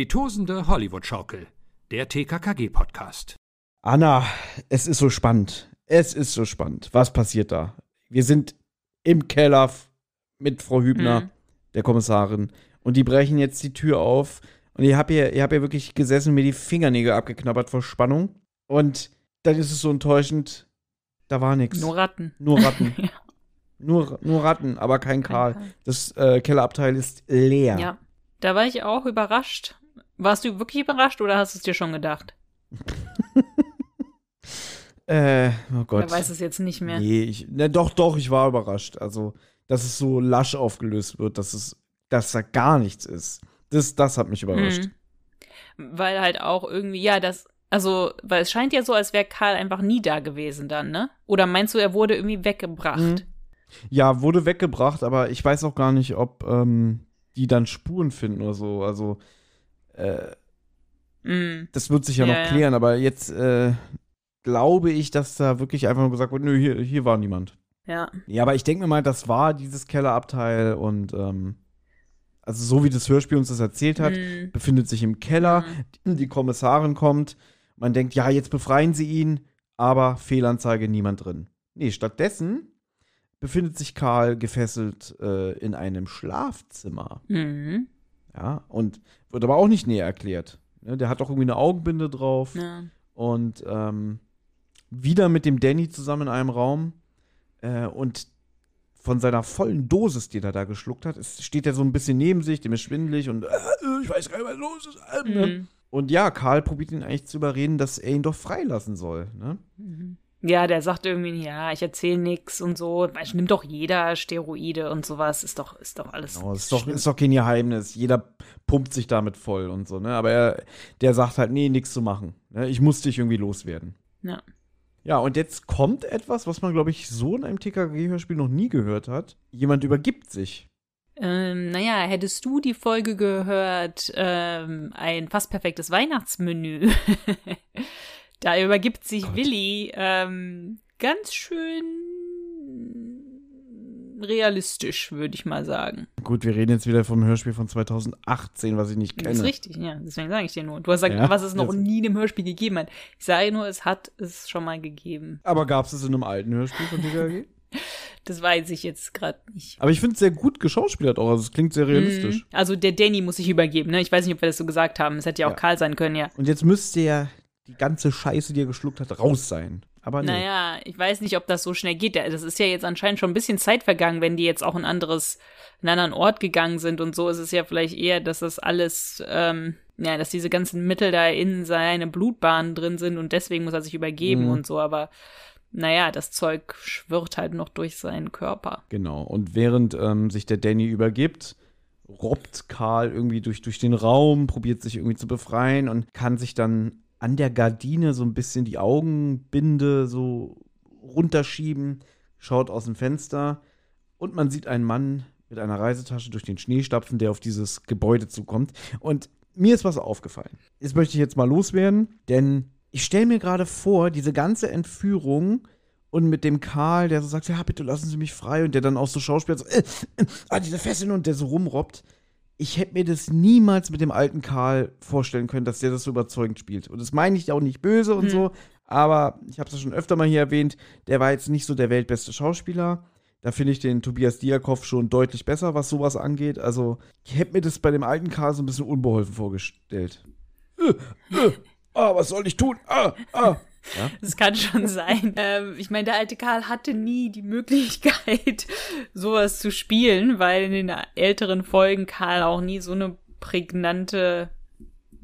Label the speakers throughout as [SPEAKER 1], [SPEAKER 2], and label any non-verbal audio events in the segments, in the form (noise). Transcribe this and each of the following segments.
[SPEAKER 1] Die tosende Hollywood-Schaukel, der TKKG-Podcast.
[SPEAKER 2] Anna, es ist so spannend. Es ist so spannend. Was passiert da? Wir sind im Keller mit Frau Hübner, mhm. der Kommissarin, und die brechen jetzt die Tür auf. Und ich habe hier, hab hier wirklich gesessen, mir die Fingernägel abgeknabbert vor Spannung. Und dann ist es so enttäuschend, da war nichts.
[SPEAKER 3] Nur Ratten.
[SPEAKER 2] Nur Ratten. (laughs) ja. nur, nur Ratten, aber kein, kein Karl. Karl. Das äh, Kellerabteil ist leer.
[SPEAKER 3] Ja. Da war ich auch überrascht. Warst du wirklich überrascht oder hast du es dir schon gedacht? (laughs)
[SPEAKER 2] äh, oh Gott.
[SPEAKER 3] Er weiß es jetzt nicht mehr.
[SPEAKER 2] Nee, ich, ne, doch, doch, ich war überrascht. Also, dass es so lasch aufgelöst wird, dass es, dass da gar nichts ist. Das, das hat mich überrascht.
[SPEAKER 3] Mhm. Weil halt auch irgendwie, ja, das, also, weil es scheint ja so, als wäre Karl einfach nie da gewesen dann, ne? Oder meinst du, er wurde irgendwie weggebracht? Mhm.
[SPEAKER 2] Ja, wurde weggebracht, aber ich weiß auch gar nicht, ob ähm, die dann Spuren finden oder so. Also, äh, mm. das wird sich ja, ja noch klären, ja. aber jetzt äh, glaube ich, dass da wirklich einfach nur gesagt wird, nö, hier, hier war niemand.
[SPEAKER 3] Ja.
[SPEAKER 2] Ja, aber ich denke mir mal, das war dieses Kellerabteil und ähm, also so wie das Hörspiel uns das erzählt hat, mm. befindet sich im Keller, mm. die Kommissarin kommt, man denkt, ja, jetzt befreien sie ihn, aber Fehlanzeige, niemand drin. Nee, stattdessen befindet sich Karl gefesselt äh, in einem Schlafzimmer. Mhm. Ja, und wird aber auch nicht näher erklärt. Ne, der hat doch irgendwie eine Augenbinde drauf. Ja. Und ähm, wieder mit dem Danny zusammen in einem Raum. Äh, und von seiner vollen Dosis, die er da geschluckt hat, ist, steht er so ein bisschen neben sich, dem ist schwindelig und äh, ich weiß gar nicht, was los ist. Äh, ne? mhm. Und ja, Karl probiert ihn eigentlich zu überreden, dass er ihn doch freilassen soll. Ne? Mhm.
[SPEAKER 3] Ja, der sagt irgendwie, ja, ich erzähle nichts und so. Weißt, nimmt doch jeder Steroide und sowas. Ist doch, ist doch alles.
[SPEAKER 2] Genau, ist, doch, ist doch kein Geheimnis. Jeder pumpt sich damit voll und so, ne? Aber er, der sagt halt, nee, nichts zu machen. Ne? Ich muss dich irgendwie loswerden.
[SPEAKER 3] Ja.
[SPEAKER 2] Ja, und jetzt kommt etwas, was man, glaube ich, so in einem TKG-Hörspiel noch nie gehört hat. Jemand übergibt sich.
[SPEAKER 3] Ähm, naja, hättest du die Folge gehört, ähm, ein fast perfektes Weihnachtsmenü. (laughs) Da übergibt sich Gott. Willi ähm, ganz schön realistisch, würde ich mal sagen.
[SPEAKER 2] Gut, wir reden jetzt wieder vom Hörspiel von 2018, was ich nicht kenne. Das
[SPEAKER 3] ist richtig, ja. Deswegen sage ich dir nur. Du hast gesagt, ja, was es noch nie in einem Hörspiel gegeben hat. Ich sage nur, es hat es schon mal gegeben.
[SPEAKER 2] Aber gab es es in einem alten Hörspiel von DKG? (laughs) (laughs)
[SPEAKER 3] Das weiß ich jetzt gerade nicht.
[SPEAKER 2] Aber ich finde es sehr gut geschauspielert auch. Also es klingt sehr realistisch.
[SPEAKER 3] Mm, also der Danny muss sich übergeben, ne? Ich weiß nicht, ob wir das so gesagt haben. Es hätte ja auch ja. Karl sein können, ja.
[SPEAKER 2] Und jetzt müsste ja die ganze Scheiße, die er geschluckt hat, raus sein. Aber nee.
[SPEAKER 3] Naja, ich weiß nicht, ob das so schnell geht. Das ist ja jetzt anscheinend schon ein bisschen Zeit vergangen, wenn die jetzt auch ein anderes, einen anderen Ort gegangen sind und so ist es ja vielleicht eher, dass das alles, ähm, ja, dass diese ganzen Mittel da in seine Blutbahnen drin sind und deswegen muss er sich übergeben mhm. und so, aber naja, das Zeug schwirrt halt noch durch seinen Körper.
[SPEAKER 2] Genau, und während ähm, sich der Danny übergibt, robbt Karl irgendwie durch, durch den Raum, probiert sich irgendwie zu befreien und kann sich dann an der Gardine so ein bisschen die Augenbinde so runterschieben, schaut aus dem Fenster und man sieht einen Mann mit einer Reisetasche durch den Schnee stapfen, der auf dieses Gebäude zukommt. Und mir ist was aufgefallen. Das möchte ich jetzt mal loswerden, denn ich stelle mir gerade vor, diese ganze Entführung und mit dem Karl, der so sagt, ja, bitte lassen Sie mich frei und der dann auch so schauspielt, so, äh, äh, ah, diese Fesseln und der so rumrobbt ich hätte mir das niemals mit dem alten Karl vorstellen können, dass der das so überzeugend spielt. Und das meine ich auch nicht böse und hm. so, aber ich habe es ja schon öfter mal hier erwähnt, der war jetzt nicht so der weltbeste Schauspieler. Da finde ich den Tobias Diakov schon deutlich besser, was sowas angeht. Also, ich hätte mir das bei dem alten Karl so ein bisschen unbeholfen vorgestellt. Äh, äh, ah, was soll ich tun? Ah, ah.
[SPEAKER 3] Ja? (laughs) Das kann schon sein. (laughs) Ähm, ich meine, der alte Karl hatte nie die Möglichkeit, (laughs) sowas zu spielen, weil in den älteren Folgen Karl auch nie so eine prägnante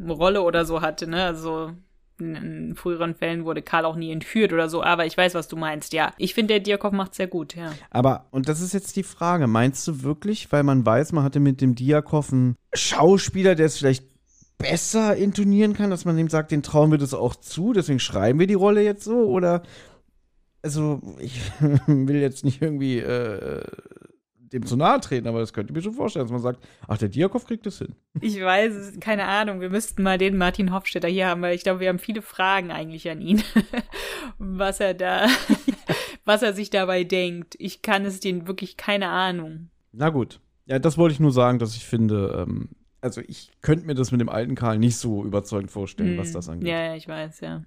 [SPEAKER 3] Rolle oder so hatte, ne? Also in früheren Fällen wurde Karl auch nie entführt oder so, aber ich weiß, was du meinst, ja. Ich finde, der Diakov macht sehr gut, ja.
[SPEAKER 2] Aber, und das ist jetzt die Frage, meinst du wirklich, weil man weiß, man hatte mit dem Diakov einen Schauspieler, der es vielleicht besser intonieren kann, dass man ihm sagt, den trauen wir das auch zu, deswegen schreiben wir die Rolle jetzt so? Oder, also, ich (laughs) will jetzt nicht irgendwie äh, dem zu nahe treten, aber das könnte ich mir schon vorstellen, dass man sagt, ach, der Diakov kriegt das hin.
[SPEAKER 3] Ich weiß, keine Ahnung, wir müssten mal den Martin Hofstetter hier haben, weil ich glaube, wir haben viele Fragen eigentlich an ihn, (laughs) was er da, (laughs) was er sich dabei denkt. Ich kann es denen wirklich keine Ahnung.
[SPEAKER 2] Na gut. Ja, das wollte ich nur sagen, dass ich finde, ähm, also ich könnte mir das mit dem alten Karl nicht so überzeugend vorstellen, was das angeht.
[SPEAKER 3] Hm. Ja, ja, ich weiß, ja.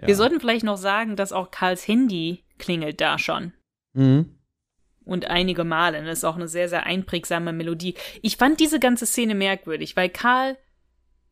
[SPEAKER 2] Ja.
[SPEAKER 3] Wir sollten vielleicht noch sagen, dass auch Karls Handy klingelt da schon.
[SPEAKER 2] Mhm.
[SPEAKER 3] Und einige Male. Das ist auch eine sehr, sehr einprägsame Melodie. Ich fand diese ganze Szene merkwürdig, weil Karl,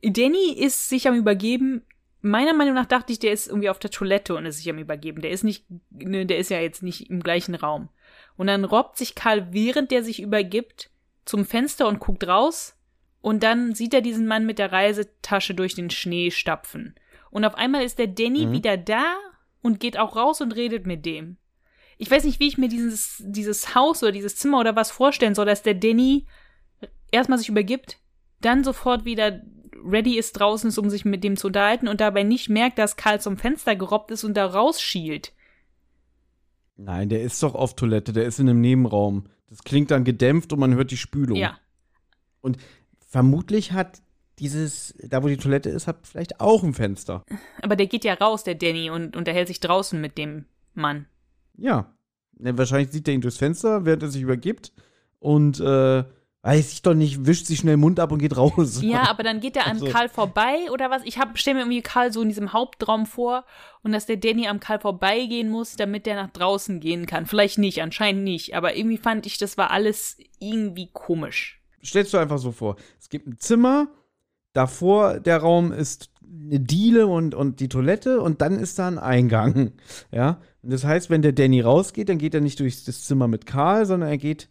[SPEAKER 3] Danny ist sich am Übergeben. Meiner Meinung nach dachte ich, der ist irgendwie auf der Toilette und ist sich am Übergeben. Der ist nicht, ne, der ist ja jetzt nicht im gleichen Raum. Und dann robbt sich Karl, während der sich übergibt, zum Fenster und guckt raus. Und dann sieht er diesen Mann mit der Reisetasche durch den Schnee stapfen. Und auf einmal ist der Danny
[SPEAKER 2] Mhm.
[SPEAKER 3] wieder da und geht auch raus und redet mit dem. Ich weiß nicht, wie ich mir dieses, dieses Haus oder dieses Zimmer oder was vorstellen soll, dass der Danny erstmal sich übergibt, dann sofort wieder ready ist draußen ist, um sich mit dem zu unterhalten und dabei nicht merkt, dass Karl zum Fenster gerobbt ist und da rausschielt.
[SPEAKER 2] Nein, der ist doch auf Toilette, der ist in einem Nebenraum. Das klingt dann gedämpft und man hört die Spülung.
[SPEAKER 3] Ja.
[SPEAKER 2] Vermutlich hat dieses, da wo die Toilette ist, hat vielleicht auch ein Fenster.
[SPEAKER 3] Aber der geht ja raus, der Danny, und unterhält sich draußen mit dem Mann.
[SPEAKER 2] Ja. Wahrscheinlich sieht er ihn durchs Fenster, während er sich übergibt. Und äh, weiß ich doch nicht, wischt sich schnell den Mund ab und geht raus.
[SPEAKER 3] Ja, (laughs) aber dann geht er am
[SPEAKER 2] Also-
[SPEAKER 3] Karl vorbei oder was? Ich hab, stell mir irgendwie Karl so in diesem Hauptraum vor und dass der Danny am Karl vorbeigehen muss, damit der nach draußen gehen kann. Vielleicht nicht, anscheinend nicht, aber irgendwie fand ich, das war alles irgendwie komisch.
[SPEAKER 2] Stellst du einfach so vor. Es gibt ein Zimmer, davor der Raum ist eine Diele und, und die Toilette und dann ist da ein Eingang. (laughs) Ja. Und das heißt, wenn der Danny rausgeht, dann geht er nicht durch das Zimmer mit Karl, sondern er geht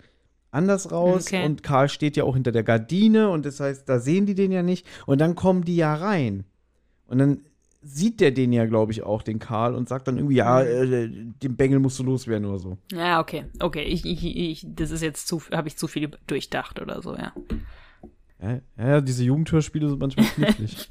[SPEAKER 2] anders raus
[SPEAKER 3] Okay.
[SPEAKER 2] und Karl steht ja auch hinter der Gardine und das heißt, da sehen die den ja nicht und dann kommen die ja rein. Und dann sieht der den ja, glaube ich, auch, den Karl, und sagt dann irgendwie, ja, äh, den Bengel musst du loswerden oder so.
[SPEAKER 3] Ja, okay, okay, ich, ich, ich das ist jetzt zu, habe ich zu viel durchdacht oder so, ja.
[SPEAKER 2] Ja, ja diese Jugendhörspiele sind manchmal (laughs) knifflig.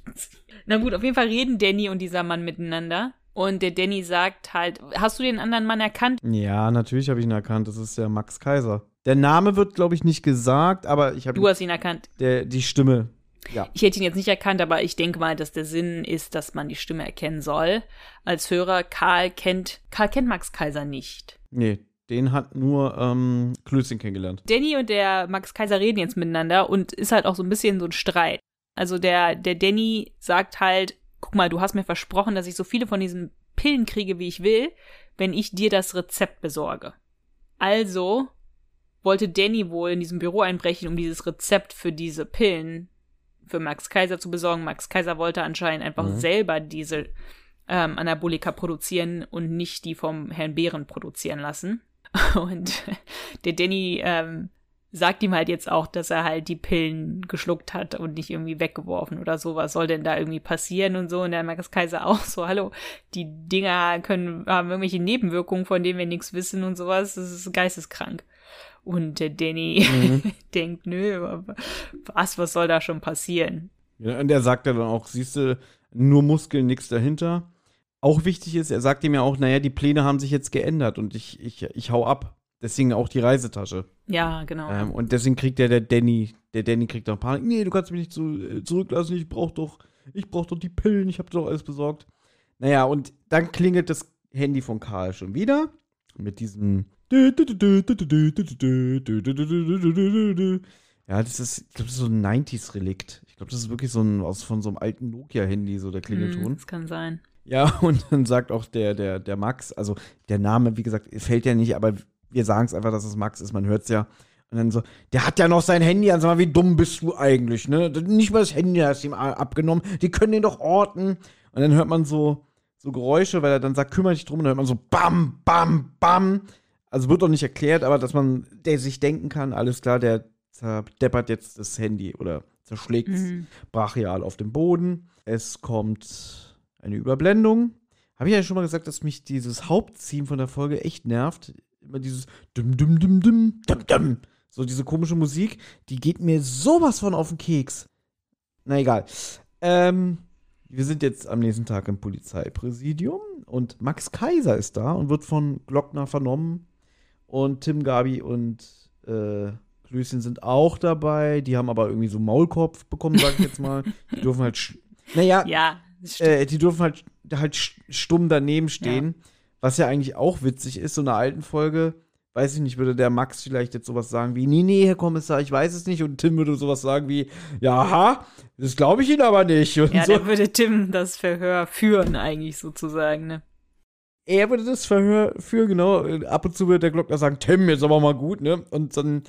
[SPEAKER 3] Na gut, auf jeden Fall reden Danny und dieser Mann miteinander. Und der Danny sagt halt, hast du den anderen Mann erkannt?
[SPEAKER 2] Ja, natürlich habe ich ihn erkannt. Das ist der Max Kaiser. Der Name wird, glaube ich, nicht gesagt, aber ich habe
[SPEAKER 3] Du hast ihn erkannt.
[SPEAKER 2] der die Stimme. Ja.
[SPEAKER 3] Ich hätte ihn jetzt nicht erkannt, aber ich denke mal, dass der Sinn ist, dass man die Stimme erkennen soll. Als Hörer, Karl kennt, Karl kennt Max Kaiser nicht.
[SPEAKER 2] Nee, den hat nur ähm, Klößchen kennengelernt.
[SPEAKER 3] Danny und der Max Kaiser reden jetzt miteinander und ist halt auch so ein bisschen so ein Streit. Also der, der Danny sagt halt, guck mal, du hast mir versprochen, dass ich so viele von diesen Pillen kriege, wie ich will, wenn ich dir das Rezept besorge. Also wollte Danny wohl in diesem Büro einbrechen, um dieses Rezept für diese Pillen für Max Kaiser zu besorgen. Max Kaiser wollte anscheinend einfach
[SPEAKER 2] Mhm.
[SPEAKER 3] selber diese ähm, Anabolika produzieren und nicht die vom Herrn Behren produzieren lassen. (laughs) Und der Danny ähm, sagt ihm halt jetzt auch, dass er halt die Pillen geschluckt hat und nicht irgendwie weggeworfen oder so. Was soll denn da irgendwie passieren und so? Und der Max Kaiser auch so, hallo, die Dinger können, haben irgendwelche Nebenwirkungen, von denen wir nichts wissen und sowas. Das ist geisteskrank. Und der Danny
[SPEAKER 2] Mhm. (laughs)
[SPEAKER 3] denkt, nö, was, was soll da schon passieren?
[SPEAKER 2] Ja, und er sagt ja dann auch, siehst du, nur Muskeln, nichts dahinter. Auch wichtig ist, er sagt ihm ja auch, naja, die Pläne haben sich jetzt geändert und ich, ich, ich hau ab. Deswegen auch die Reisetasche.
[SPEAKER 3] Ja, genau.
[SPEAKER 2] Ähm, und deswegen kriegt der, der Danny, der Danny kriegt dann Panik. Nee, du kannst mich nicht zu, äh, zurücklassen, ich brauch doch, ich brauch doch die Pillen, ich hab doch alles besorgt. Naja, und dann klingelt das Handy von Karl schon wieder. Mit diesem. Ja, das ist, ich glaube, das ist so ein 90s-Relikt. Ich glaube, das ist wirklich so ein, aus von so einem alten Nokia-Handy, so der
[SPEAKER 3] Hm,
[SPEAKER 2] Klingelton.
[SPEAKER 3] das kann sein.
[SPEAKER 2] Ja, und dann sagt auch der, der, der Max, also der Name, wie gesagt, fällt ja nicht, aber wir sagen es einfach, dass es Max ist, man hört es ja. Und dann so, der hat ja noch sein Handy an, sag mal, wie dumm bist du eigentlich, ne? Nicht mal das Handy hast du ihm abgenommen, die können den doch orten. Und dann hört man so, so Geräusche, weil er dann sagt, kümmere dich drum, und dann hört man so bam, bam, bam. Also wird doch nicht erklärt, aber dass man der sich denken kann, alles klar, der zerdeppert jetzt das Handy oder zerschlägt es
[SPEAKER 3] Mhm.
[SPEAKER 2] brachial auf dem Boden. Es kommt eine Überblendung. Habe ich ja schon mal gesagt, dass mich dieses Haupttheme von der Folge echt nervt. Immer dieses dum dum dum dum dum dum. So diese komische Musik, die geht mir sowas von auf den Keks. Na egal. Ähm, wir sind jetzt am nächsten Tag im Polizeipräsidium und Max Kaiser ist da und wird von Glockner vernommen. Und Tim Gabi und äh, Klößchen sind auch dabei. Die haben aber irgendwie so Maulkorb bekommen, sag ich jetzt mal. (laughs) Die dürfen halt. Naja,
[SPEAKER 3] Ja,
[SPEAKER 2] äh, die dürfen halt, halt stumm daneben stehen. Was ja eigentlich auch witzig ist, so in einer alten Folge, weiß ich nicht, würde der Max vielleicht jetzt sowas sagen wie, nee, nee, Herr Kommissar, ich weiß es nicht. Und Tim würde sowas sagen wie, ja, aha, das glaube ich Ihnen aber nicht. Und
[SPEAKER 3] Ja,
[SPEAKER 2] so.
[SPEAKER 3] da würde Tim das Verhör führen, eigentlich sozusagen, ne?
[SPEAKER 2] er würde das Verhör führen, genau. Ab und zu würde der Glockner sagen, Tim, jetzt aber mal gut, ne? Und dann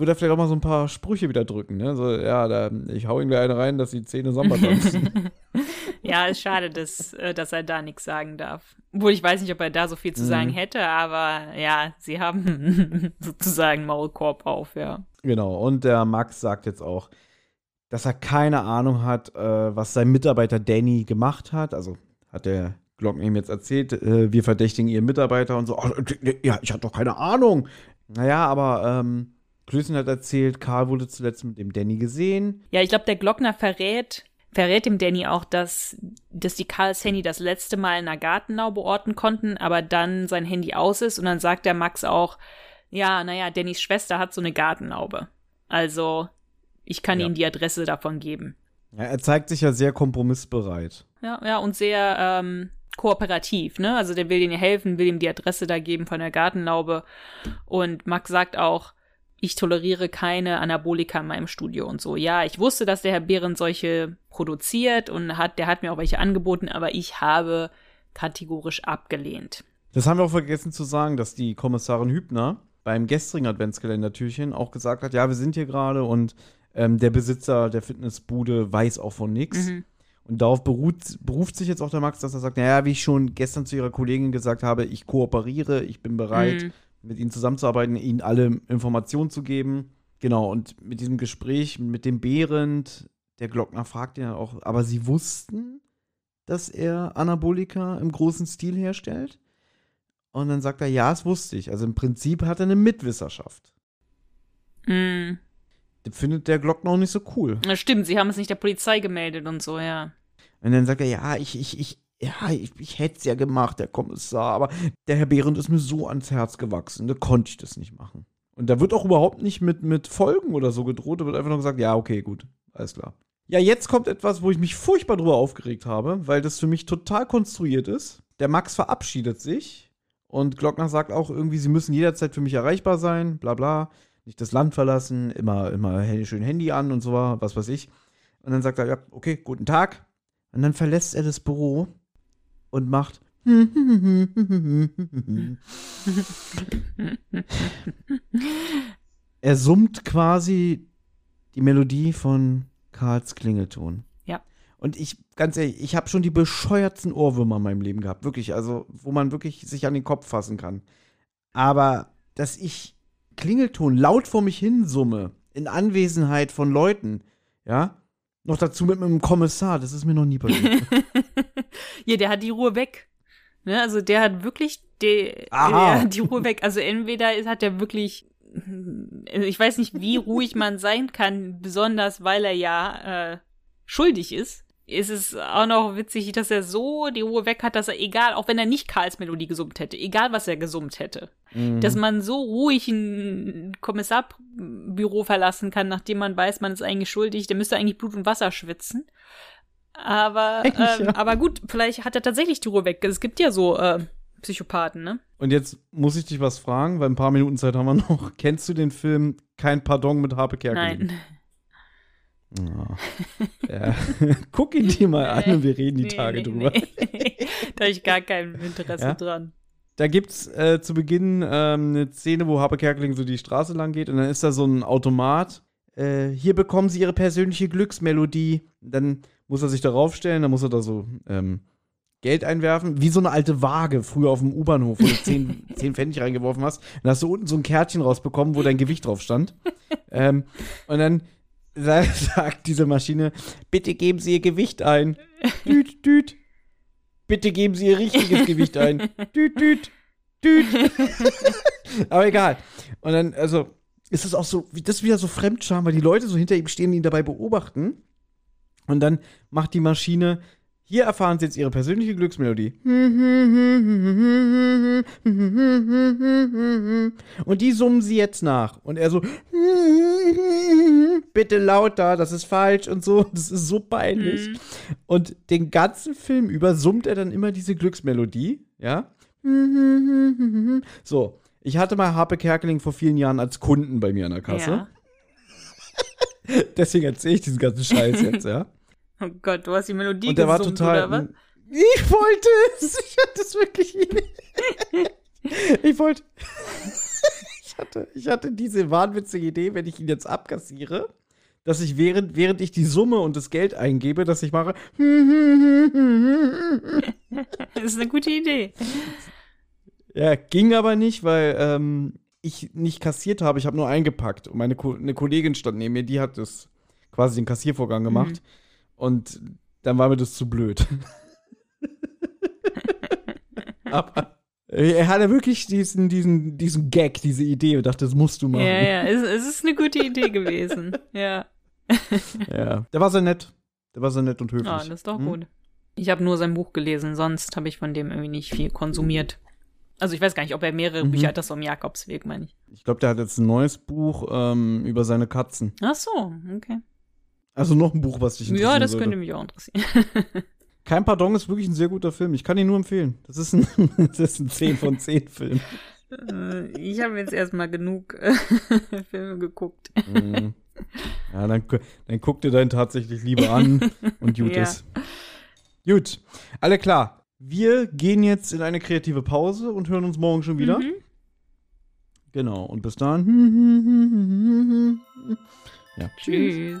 [SPEAKER 2] würde er vielleicht auch mal so ein paar Sprüche wieder drücken, ne? So, ja, da, ich hau ihm gleich eine rein, dass die Zähne Samba tanzen. (laughs)
[SPEAKER 3] Ja, ist schade, dass, äh, dass er da nichts sagen darf. Obwohl ich weiß nicht, ob er da so viel zu sagen
[SPEAKER 2] Mhm.
[SPEAKER 3] hätte, aber ja, sie haben (laughs) sozusagen Maulkorb auf, ja.
[SPEAKER 2] genau. Und der Max sagt jetzt auch, dass er keine Ahnung hat, äh, was sein Mitarbeiter Danny gemacht hat. Also hat der Glocken ihm jetzt erzählt, äh, wir verdächtigen ihren Mitarbeiter und so. "Ach, d- ja, ich hatte doch keine Ahnung. Naja, aber ähm, Klößchen hat erzählt, Karl wurde zuletzt mit dem Danny gesehen.
[SPEAKER 3] Ja, ich glaube, der Glockner verrät, verrät dem Danny auch, dass, dass die Karls Handy das letzte Mal in einer Gartenlaube orten konnten, aber dann sein Handy aus ist und dann sagt der Max auch, ja, naja, Dannys Schwester hat so eine Gartenlaube. Also, ich kann
[SPEAKER 2] Ja.
[SPEAKER 3] Ihnen die Adresse davon geben.
[SPEAKER 2] Ja, er zeigt sich ja sehr kompromissbereit.
[SPEAKER 3] Ja, ja, und sehr ähm, kooperativ, ne? Also der will ihnen helfen, will ihm die Adresse da geben von der Gartenlaube. Und Max sagt auch, ich toleriere keine Anabolika in meinem Studio und so. Ja, ich wusste, dass der Herr Behrens solche produziert und hat, der hat mir auch welche angeboten, aber ich habe kategorisch abgelehnt.
[SPEAKER 2] Das haben wir auch vergessen zu sagen, dass die Kommissarin Hübner beim gestrigen Adventskalendertürchen auch gesagt hat, ja, wir sind hier gerade und ähm, der Besitzer der Fitnessbude weiß auch von nichts.
[SPEAKER 3] Mhm.
[SPEAKER 2] Und darauf beruht, beruft sich jetzt auch der Max, dass er sagt, naja, wie ich schon gestern zu ihrer Kollegin gesagt habe, ich kooperiere, ich bin bereit,
[SPEAKER 3] Mhm.
[SPEAKER 2] Mit ihnen zusammenzuarbeiten, ihnen alle Informationen zu geben. Genau, und mit diesem Gespräch mit dem Behrend, der Glockner fragt ihn ja auch, aber sie wussten, dass er Anabolika im großen Stil herstellt? Und dann sagt er, ja, das wusste ich. Also im Prinzip hat er eine Mitwisserschaft.
[SPEAKER 3] Mhm.
[SPEAKER 2] Das findet der Glockner auch nicht so cool.
[SPEAKER 3] Das stimmt, sie haben es nicht der Polizei gemeldet und so, ja.
[SPEAKER 2] Und dann sagt er, ja, ich, ich, ich, ja, ich, ich hätte es ja gemacht, der Kommissar, aber der Herr Behrendt ist mir so ans Herz gewachsen, da konnte ich das nicht machen. Und da wird auch überhaupt nicht mit, mit Folgen oder so gedroht, da wird einfach nur gesagt, ja, okay, gut, alles klar. Ja, jetzt kommt etwas, wo ich mich furchtbar drüber aufgeregt habe, weil das für mich total konstruiert ist. Der Max verabschiedet sich und Glockner sagt auch irgendwie, sie müssen jederzeit für mich erreichbar sein, bla bla, nicht das Land verlassen, immer, immer schön Handy an und so, was weiß ich. Und dann sagt er, ja, okay, guten Tag. Und dann verlässt er das Büro und macht. (laughs) er summt quasi die Melodie von Karls Klingelton.
[SPEAKER 3] Ja.
[SPEAKER 2] Und ich, ganz ehrlich, ich habe schon die bescheuertsten Ohrwürmer in meinem Leben gehabt. Wirklich, also, wo man wirklich sich an den Kopf fassen kann. Aber, dass ich Klingelton laut vor mich hin summe, in Anwesenheit von Leuten, ja, noch dazu mit einem Kommissar, das ist mir noch nie passiert. (laughs)
[SPEAKER 3] ja, der hat die Ruhe weg. Ne? Also der hat wirklich die, der hat die Ruhe weg. Also entweder ist- hat er wirklich, also ich weiß nicht, wie ruhig man sein kann, besonders weil er ja äh, schuldig ist. Ist es auch noch witzig, dass er so die Ruhe weg hat, dass er, egal, auch wenn er nicht Karls Melodie gesummt hätte, egal was er gesummt hätte,
[SPEAKER 2] Mhm.
[SPEAKER 3] dass man so ruhig ein Kommissarbüro verlassen kann, nachdem man weiß, man ist eigentlich schuldig, der müsste eigentlich Blut und Wasser schwitzen. Aber, (laughs) ähm,
[SPEAKER 2] ja.
[SPEAKER 3] aber gut, vielleicht hat er tatsächlich die Ruhe weg. Es gibt ja so äh, Psychopathen, ne?
[SPEAKER 2] Und jetzt muss ich dich was fragen, weil ein paar Minuten Zeit haben wir noch. (laughs) Kennst du den Film Kein Pardon mit Harpe Kerkeling?
[SPEAKER 3] Nein.
[SPEAKER 2] Ja. ja. (laughs) Guck ihn dir mal an und wir reden die
[SPEAKER 3] Nee,
[SPEAKER 2] Tage
[SPEAKER 3] nee,
[SPEAKER 2] drüber.
[SPEAKER 3] Nee. (laughs) da habe ich gar kein Interesse
[SPEAKER 2] Ja?
[SPEAKER 3] dran.
[SPEAKER 2] Da gibt's äh, zu Beginn ähm, eine Szene, wo Harpe Kerkeling so die Straße lang geht und dann ist da so ein Automat. Äh, hier bekommen Sie Ihre persönliche Glücksmelodie. Dann muss er sich darauf stellen, dann muss er da so ähm, Geld einwerfen, wie so eine alte Waage früher auf dem U-Bahnhof, wo du (laughs) 10, 10 Pfennig reingeworfen hast. Dann hast du unten so ein Kärtchen rausbekommen, wo dein Gewicht drauf stand. ähm, und dann (laughs) sagt diese Maschine, bitte geben Sie Ihr Gewicht ein. Düt, düt. Bitte geben Sie Ihr richtiges Gewicht ein. (laughs) Düt, düt, düt. (laughs) Aber egal. Und dann, also, ist es auch so, das ist wieder so Fremdscham, weil die Leute so hinter ihm stehen und ihn dabei beobachten. Und dann macht die Maschine, hier erfahren Sie jetzt Ihre persönliche Glücksmelodie. Und die summen Sie jetzt nach. Und er so, bitte lauter, das ist falsch und so. Das ist so peinlich.
[SPEAKER 3] Mhm.
[SPEAKER 2] Und den ganzen Film über summt er dann immer diese Glücksmelodie, ja? So, Ich hatte mal Harpe Kerkeling vor vielen Jahren als Kunden bei mir an der Kasse.
[SPEAKER 3] Ja. (laughs)
[SPEAKER 2] Deswegen erzähle ich diesen ganzen Scheiß jetzt, ja. (laughs)
[SPEAKER 3] Oh Gott, du hast die Melodie
[SPEAKER 2] Und der war
[SPEAKER 3] gesummt,
[SPEAKER 2] total.
[SPEAKER 3] oder was?
[SPEAKER 2] Ich wollte es. (laughs) Ich hatte es wirklich. Ich wollte. (laughs) Ich hatte, ich hatte diese wahnwitzige Idee, wenn ich ihn jetzt abkassiere, dass ich während, während ich die Summe und das Geld eingebe, dass ich mache. (laughs)
[SPEAKER 3] Das ist eine gute Idee.
[SPEAKER 2] Ja, ging aber nicht, weil ähm, ich nicht kassiert habe. Ich habe nur eingepackt. Und meine Ko eine Kollegin stand neben mir, die hat das quasi den Kassiervorgang gemacht. Und dann war mir das zu blöd. (laughs) aber er hatte wirklich diesen, diesen, diesen Gag, diese Idee und dachte, das musst du machen.
[SPEAKER 3] Ja, ja, es, es ist eine gute Idee gewesen. (laughs) Ja.
[SPEAKER 2] Ja. Der war sehr nett. Der war sehr nett und höflich.
[SPEAKER 3] Ah, das ist doch
[SPEAKER 2] Hm?
[SPEAKER 3] gut. Ich habe nur sein Buch gelesen, sonst habe ich von dem irgendwie nicht viel konsumiert. Also ich weiß gar nicht, ob er mehrere
[SPEAKER 2] Mhm.
[SPEAKER 3] Bücher hat, das so im Jakobsweg, meine ich.
[SPEAKER 2] Ich glaube, der hat jetzt ein neues Buch ähm, über seine Katzen.
[SPEAKER 3] Ach so, okay.
[SPEAKER 2] Also noch ein Buch, was dich interessiert.
[SPEAKER 3] Ja, das könnte mich auch interessieren. (laughs)
[SPEAKER 2] Kein Pardon ist wirklich ein sehr guter Film. Ich kann ihn nur empfehlen. Das ist ein, (laughs) das ist ein 10 von 10 Film.
[SPEAKER 3] Äh, ich habe jetzt erstmal genug äh, (laughs) Filme geguckt.
[SPEAKER 2] Mhm. Ja, dann, dann guck dir deinen tatsächlich lieber an und gut
[SPEAKER 3] Ja.
[SPEAKER 2] ist. Gut, alle klar. Wir gehen jetzt in eine kreative Pause und hören uns morgen schon wieder.
[SPEAKER 3] Mhm.
[SPEAKER 2] Genau, und bis dann. Ja,
[SPEAKER 3] Tschüss.